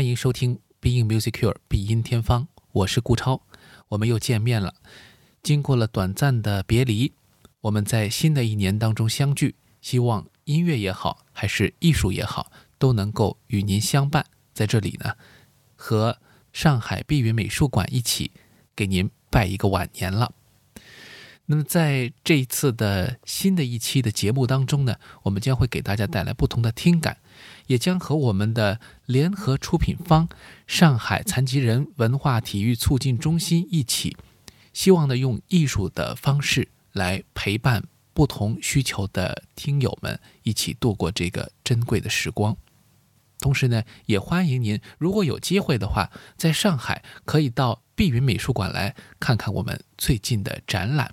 欢迎收听《Being Musicure 必音天方》，我是顾超，我们又见面了。经过了短暂的别离，我们在新的一年当中相聚，希望音乐也好，还是艺术也好，都能够与您相伴。在这里呢，和上海碧云美术馆一起给您拜一个晚年了。那么在这一次的新的一期的节目当中呢，我们将会给大家带来不同的听感，也将和我们的联合出品方上海残疾人文化体育促进中心一起，希望呢用艺术的方式来陪伴不同需求的听友们一起度过这个珍贵的时光。同时呢，也欢迎您如果有机会的话，在上海可以到碧云美术馆来看看我们最近的展览。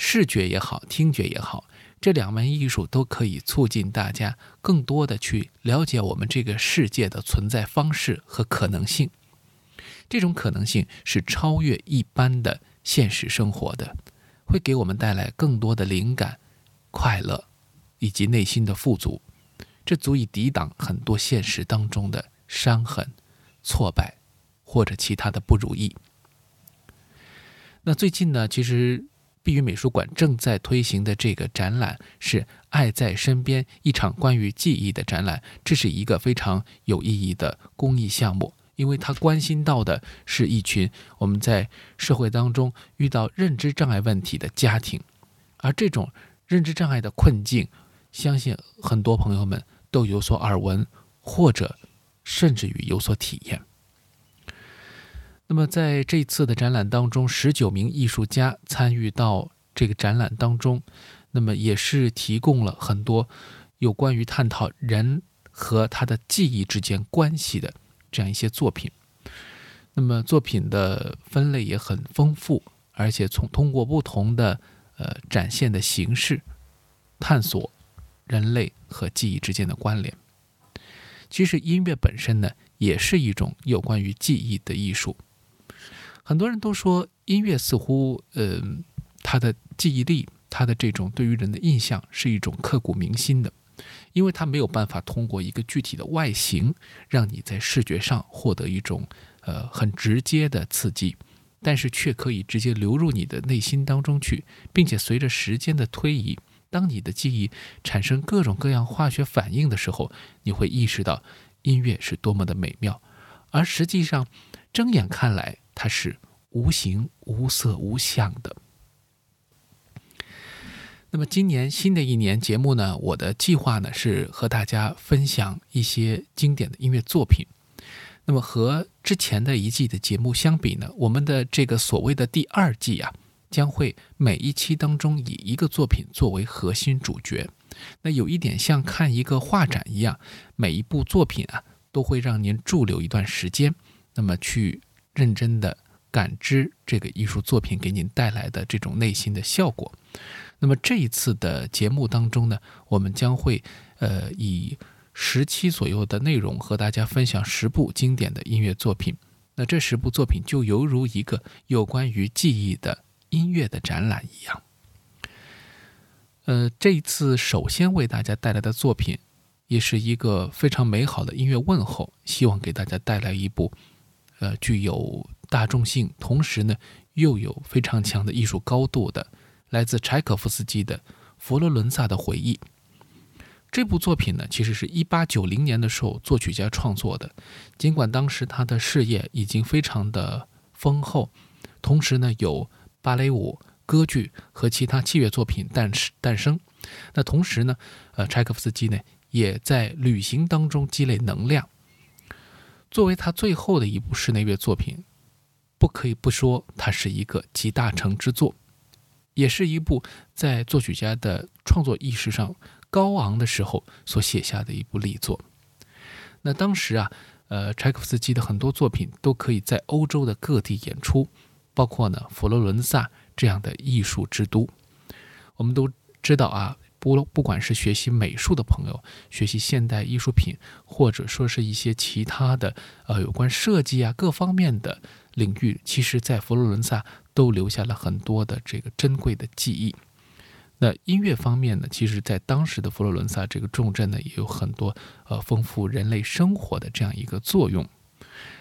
视觉也好，听觉也好，这两门艺术都可以促进大家更多的去了解我们这个世界的存在方式和可能性。这种可能性是超越一般的现实生活的，会给我们带来更多的灵感、快乐以及内心的富足。这足以抵挡很多现实当中的伤痕、挫败或者其他的不如意。那最近呢，其实。碧云美术馆正在推行的这个展览是“爱在身边”，一场关于记忆的展览。这是一个非常有意义的公益项目，因为它关心到的是一群我们在社会当中遇到认知障碍问题的家庭，而这种认知障碍的困境，相信很多朋友们都有所耳闻，或者甚至于有所体验。那么，在这次的展览当中，十九名艺术家参与到这个展览当中，那么也是提供了很多有关于探讨人和他的记忆之间关系的这样一些作品。那么作品的分类也很丰富，而且从通过不同的呃展现的形式，探索人类和记忆之间的关联。其实音乐本身呢，也是一种有关于记忆的艺术。很多人都说音乐似乎，呃，它的记忆力，它的这种对于人的印象是一种刻骨铭心的，因为它没有办法通过一个具体的外形让你在视觉上获得一种呃很直接的刺激，但是却可以直接流入你的内心当中去，并且随着时间的推移，当你的记忆产生各种各样化学反应的时候，你会意识到音乐是多么的美妙，而实际上睁眼看来。它是无形、无色、无相的。那么，今年新的一年节目呢？我的计划呢是和大家分享一些经典的音乐作品。那么，和之前的一季的节目相比呢，我们的这个所谓的第二季啊，将会每一期当中以一个作品作为核心主角。那有一点像看一个画展一样，每一部作品啊，都会让您驻留一段时间，那么去。认真的感知这个艺术作品给您带来的这种内心的效果。那么这一次的节目当中呢，我们将会呃以十期左右的内容和大家分享十部经典的音乐作品。那这十部作品就犹如一个有关于记忆的音乐的展览一样。呃，这一次首先为大家带来的作品，也是一个非常美好的音乐问候，希望给大家带来一部。呃，具有大众性，同时呢又有非常强的艺术高度的，来自柴可夫斯基的《佛罗伦萨的回忆》这部作品呢，其实是一八九零年的时候作曲家创作的。尽管当时他的事业已经非常的丰厚，同时呢有芭蕾舞、歌剧和其他器乐作品诞诞生。那同时呢，呃，柴可夫斯基呢也在旅行当中积累能量。作为他最后的一部室内乐作品，不可以不说它是一个集大成之作，也是一部在作曲家的创作意识上高昂的时候所写下的一部力作。那当时啊，呃，柴可夫斯基的很多作品都可以在欧洲的各地演出，包括呢佛罗伦萨这样的艺术之都。我们都知道啊。不，不管是学习美术的朋友，学习现代艺术品，或者说是一些其他的，呃，有关设计啊各方面的领域，其实，在佛罗伦萨都留下了很多的这个珍贵的记忆。那音乐方面呢，其实在当时的佛罗伦萨这个重镇呢，也有很多呃丰富人类生活的这样一个作用。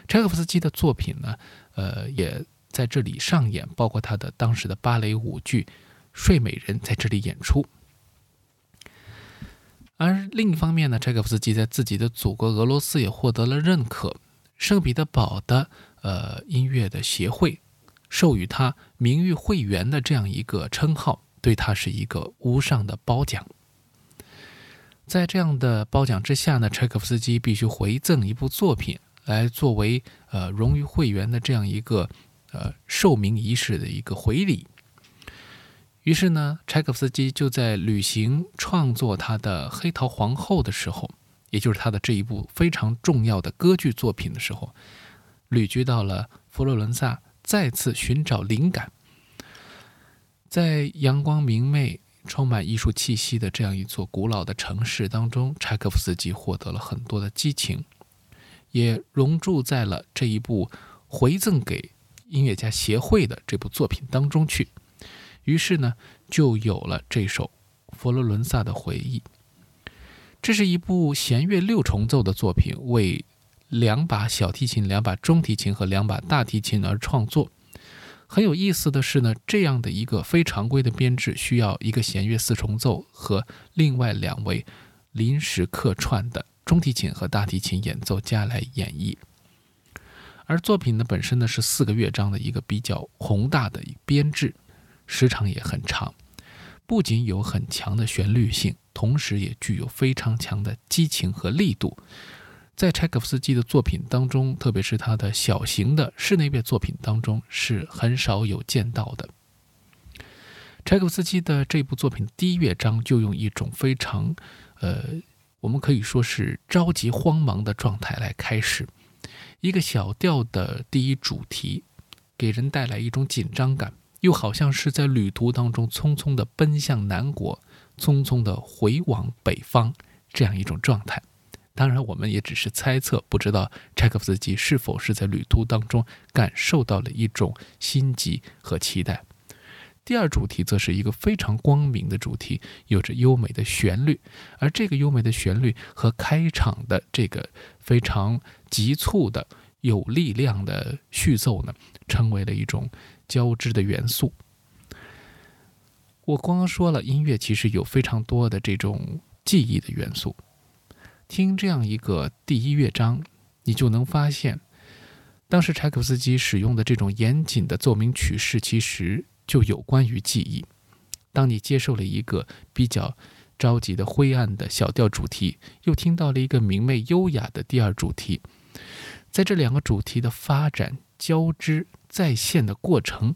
柴可夫斯基的作品呢，呃，也在这里上演，包括他的当时的芭蕾舞剧《睡美人》在这里演出。而另一方面呢，柴可夫斯基在自己的祖国俄罗斯也获得了认可，圣彼得堡的呃音乐的协会授予他名誉会员的这样一个称号。对他是一个无上的褒奖。在这样的褒奖之下呢，柴可夫斯基必须回赠一部作品来作为呃荣誉会员的这样一个呃授名仪式的一个回礼。于是呢，柴可夫斯基就在旅行创作他的《黑桃皇后》的时候，也就是他的这一部非常重要的歌剧作品的时候，旅居到了佛罗伦萨，再次寻找灵感。在阳光明媚、充满艺术气息的这样一座古老的城市当中，柴可夫斯基获得了很多的激情，也融入在了这一部回赠给音乐家协会的这部作品当中去。于是呢，就有了这首《佛罗伦萨的回忆》。这是一部弦乐六重奏的作品，为两把小提琴、两把中提琴和两把大提琴而创作。很有意思的是呢，这样的一个非常规的编制，需要一个弦乐四重奏和另外两位临时客串的中提琴和大提琴演奏家来演绎。而作品呢本身呢是四个乐章的一个比较宏大的编制，时长也很长，不仅有很强的旋律性，同时也具有非常强的激情和力度。在柴可夫斯基的作品当中，特别是他的小型的室内乐作品当中，是很少有见到的。柴可夫斯基的这部作品第一乐章就用一种非常，呃，我们可以说是着急慌忙的状态来开始，一个小调的第一主题，给人带来一种紧张感，又好像是在旅途当中匆匆的奔向南国，匆匆的回往北方这样一种状态。当然，我们也只是猜测，不知道柴可夫斯基是否是在旅途当中感受到了一种心急和期待。第二主题则是一个非常光明的主题，有着优美的旋律，而这个优美的旋律和开场的这个非常急促的、有力量的序奏呢，成为了一种交织的元素。我刚刚说了，音乐其实有非常多的这种记忆的元素。听这样一个第一乐章，你就能发现，当时柴可夫斯基使用的这种严谨的奏鸣曲式，其实就有关于记忆。当你接受了一个比较着急的灰暗的小调主题，又听到了一个明媚优雅的第二主题，在这两个主题的发展交织再现的过程，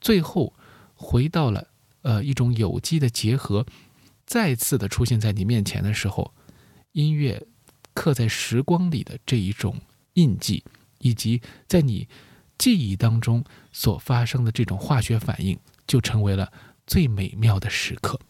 最后回到了呃一种有机的结合，再次的出现在你面前的时候。音乐刻在时光里的这一种印记，以及在你记忆当中所发生的这种化学反应，就成为了最美妙的时刻。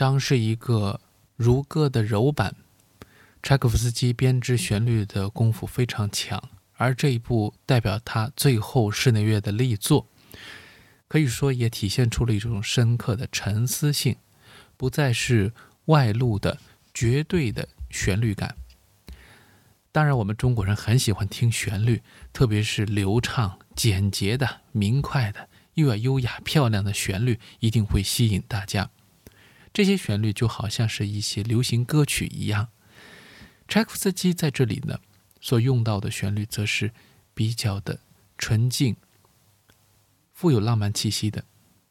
章是一个如歌的柔版，柴可夫斯基编织旋律的功夫非常强，而这一部代表他最后室内乐的力作，可以说也体现出了一种深刻的沉思性，不再是外露的绝对的旋律感。当然，我们中国人很喜欢听旋律，特别是流畅、简洁的、明快的，又要优雅、漂亮的旋律，一定会吸引大家。这些旋律就好像是一些流行歌曲一样，柴可夫斯基在这里呢所用到的旋律则是比较的纯净、富有浪漫气息的。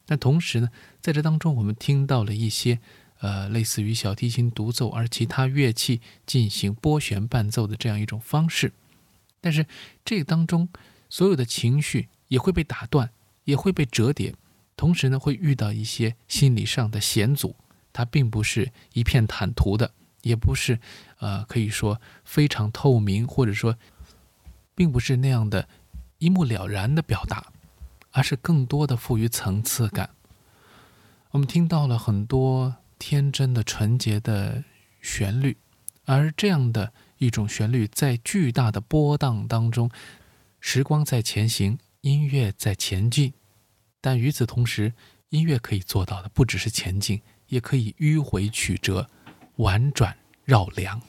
但同时呢，在这当中我们听到了一些呃类似于小提琴独奏，而其他乐器进行拨弦伴奏的这样一种方式。但是这当中所有的情绪也会被打断，也会被折叠，同时呢会遇到一些心理上的险阻。它并不是一片坦途的，也不是，呃，可以说非常透明，或者说，并不是那样的一目了然的表达，而是更多的赋予层次感。我们听到了很多天真的、纯洁的旋律，而这样的一种旋律，在巨大的波荡当中，时光在前行，音乐在前进，但与此同时，音乐可以做到的不只是前进。也可以迂回曲折，婉转绕梁。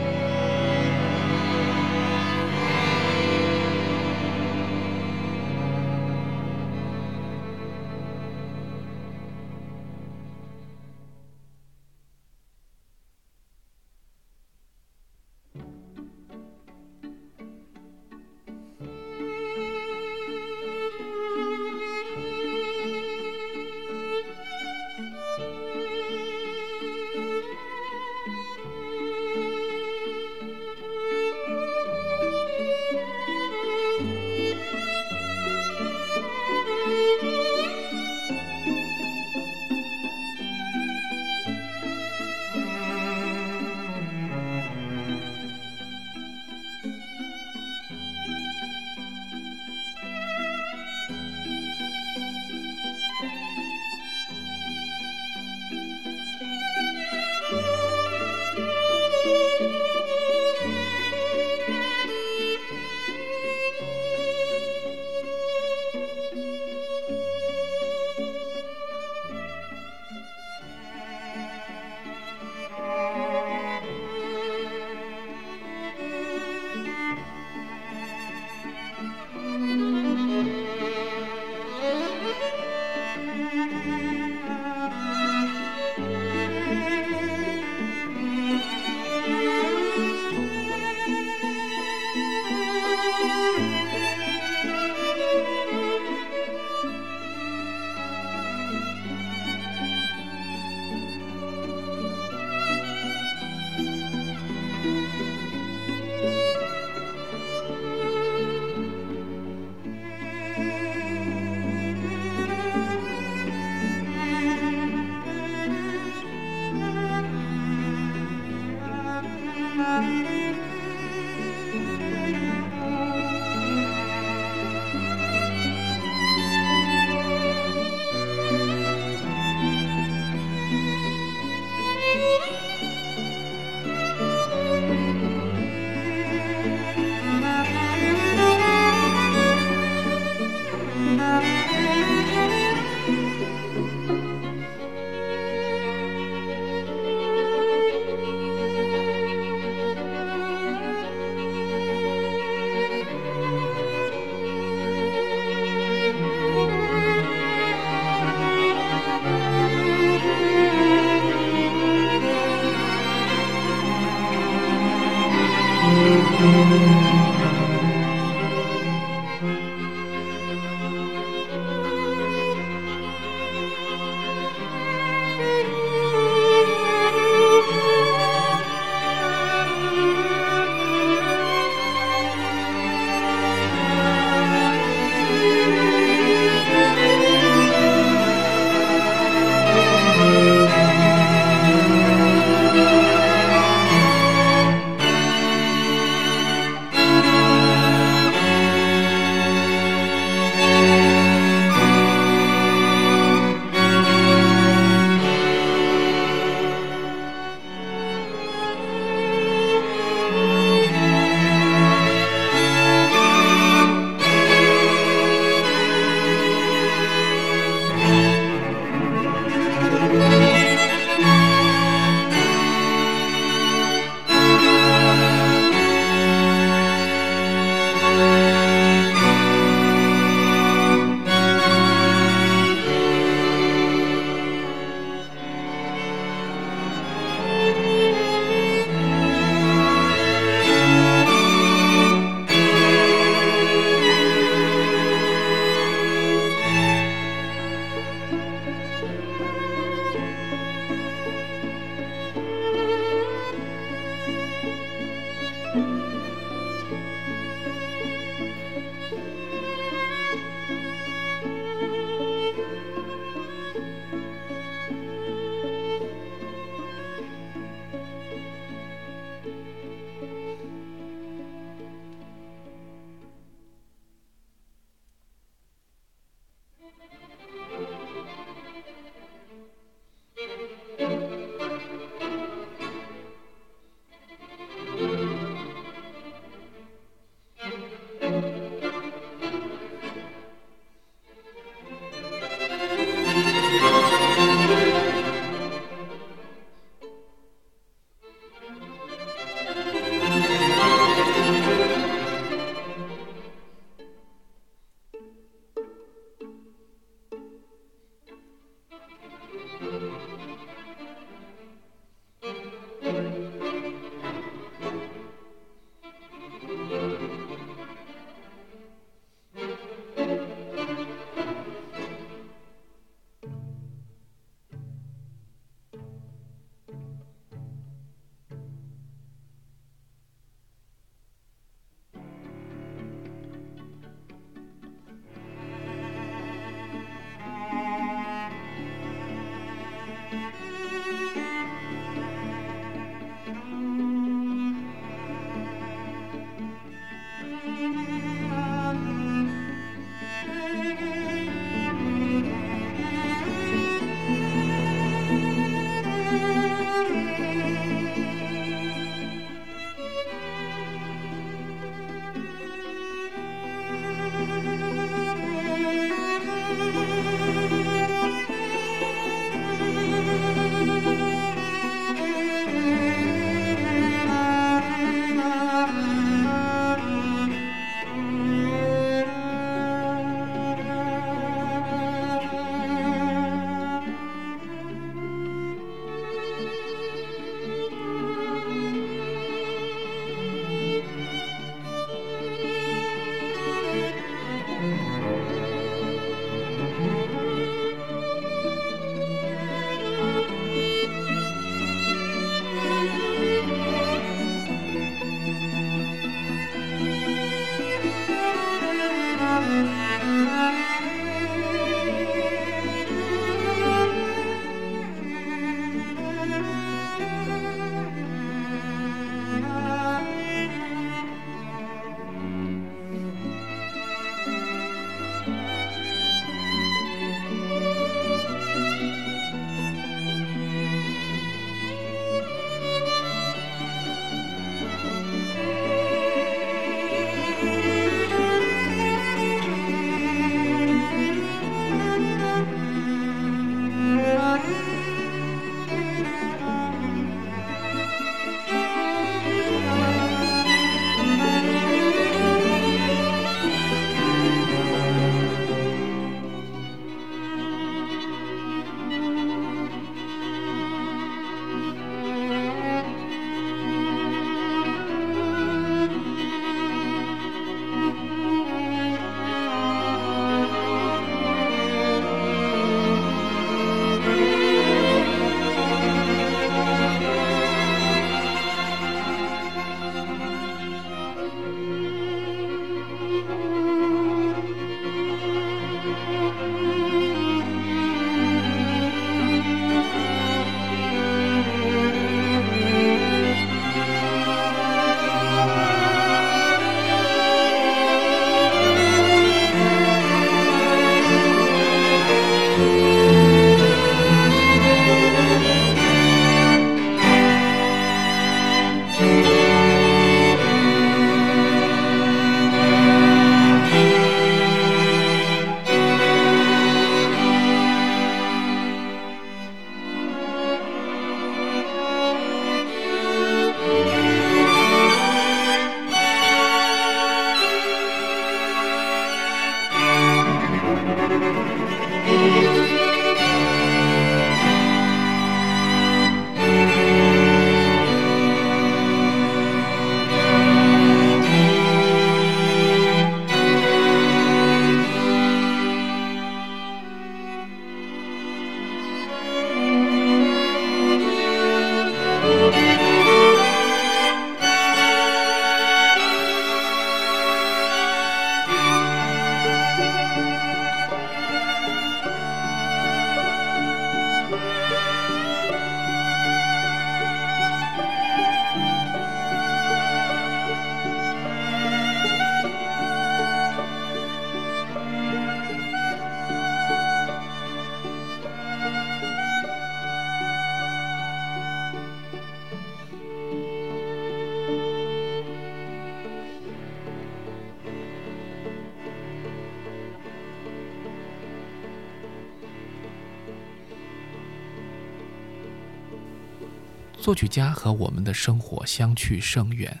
作曲家和我们的生活相去甚远，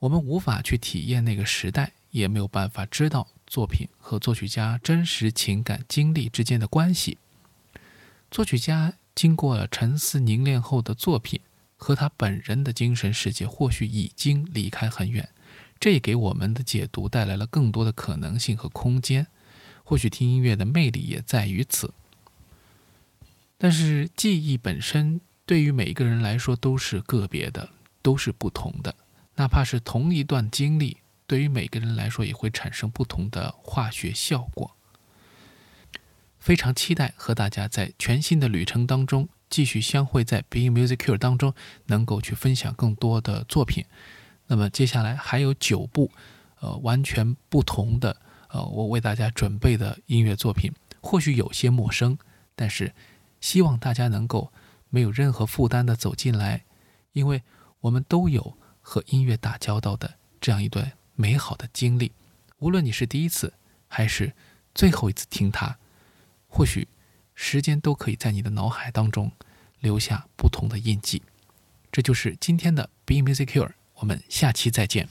我们无法去体验那个时代，也没有办法知道作品和作曲家真实情感经历之间的关系。作曲家经过了沉思凝练后的作品，和他本人的精神世界或许已经离开很远，这也给我们的解读带来了更多的可能性和空间。或许听音乐的魅力也在于此。但是记忆本身对于每一个人来说都是个别的，都是不同的。哪怕是同一段经历，对于每个人来说也会产生不同的化学效果。非常期待和大家在全新的旅程当中继续相会，在 Being Music Cure 当中能够去分享更多的作品。那么接下来还有九部，呃，完全不同的，呃，我为大家准备的音乐作品，或许有些陌生，但是。希望大家能够没有任何负担的走进来，因为我们都有和音乐打交道的这样一段美好的经历。无论你是第一次还是最后一次听它，或许时间都可以在你的脑海当中留下不同的印记。这就是今天的 Be Music Cure，我们下期再见。